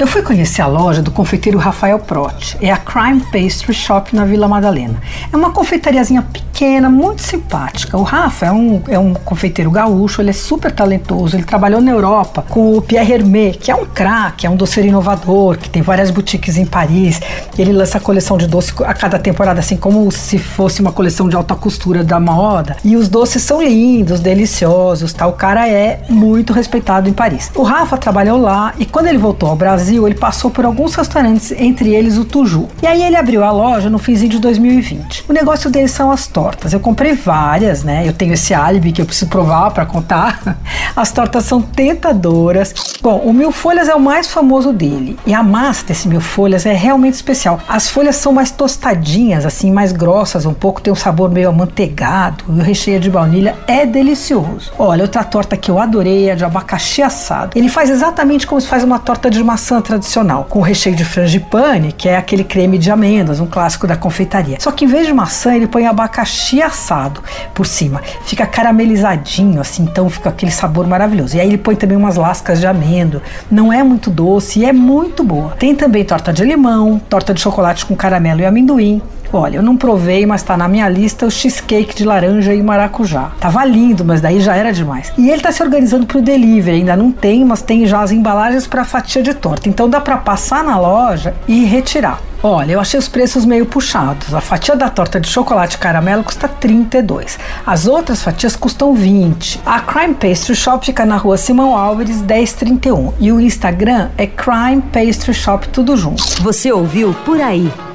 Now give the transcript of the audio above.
Eu fui conhecer a loja do confeiteiro Rafael Prot. É a Crime Pastry Shop na Vila Madalena. É uma confeitariazinha pequena, muito simpática. O Rafa é um, é um confeiteiro gaúcho, ele é super talentoso. Ele trabalhou na Europa com o Pierre Hermé, que é um craque, é um doceiro inovador, que tem várias boutiques em Paris. Ele lança a coleção de doce a cada temporada, assim como se fosse uma coleção de alta costura da moda. E os doces são lindos, deliciosos. Tá? O cara é muito respeitado em Paris. O Rafa trabalhou lá e quando ele voltou ao Brasil, Brasil, ele passou por alguns restaurantes, entre eles o Tuju. E aí ele abriu a loja no finzinho de 2020. O negócio dele são as tortas. Eu comprei várias, né? Eu tenho esse álibi que eu preciso provar para contar. As tortas são tentadoras. Bom, o mil folhas é o mais famoso dele. E a massa desse mil folhas é realmente especial. As folhas são mais tostadinhas, assim, mais grossas um pouco, tem um sabor meio amanteigado. E o recheio de baunilha é delicioso. Olha, outra torta que eu adorei é de abacaxi assado. Ele faz exatamente como se faz uma torta de maçã tradicional, com recheio de frangipane, que é aquele creme de amêndoas, um clássico da confeitaria. Só que em vez de maçã, ele põe abacaxi assado por cima. Fica caramelizadinho, assim, então fica aquele sabor maravilhoso. E aí ele põe também umas lascas de amêndoa. Não é muito doce é muito boa. Tem também torta de limão, torta de chocolate com caramelo e amendoim, Olha, eu não provei, mas tá na minha lista o cheesecake de laranja e maracujá. Tava lindo, mas daí já era demais. E ele tá se organizando pro delivery, ainda não tem, mas tem já as embalagens para fatia de torta. Então dá para passar na loja e retirar. Olha, eu achei os preços meio puxados. A fatia da torta de chocolate caramelo custa 32. As outras fatias custam 20. A Crime Pastry Shop fica na rua Simão Álvares 1031 e o Instagram é Crime Pastry Shop tudo junto. Você ouviu por aí?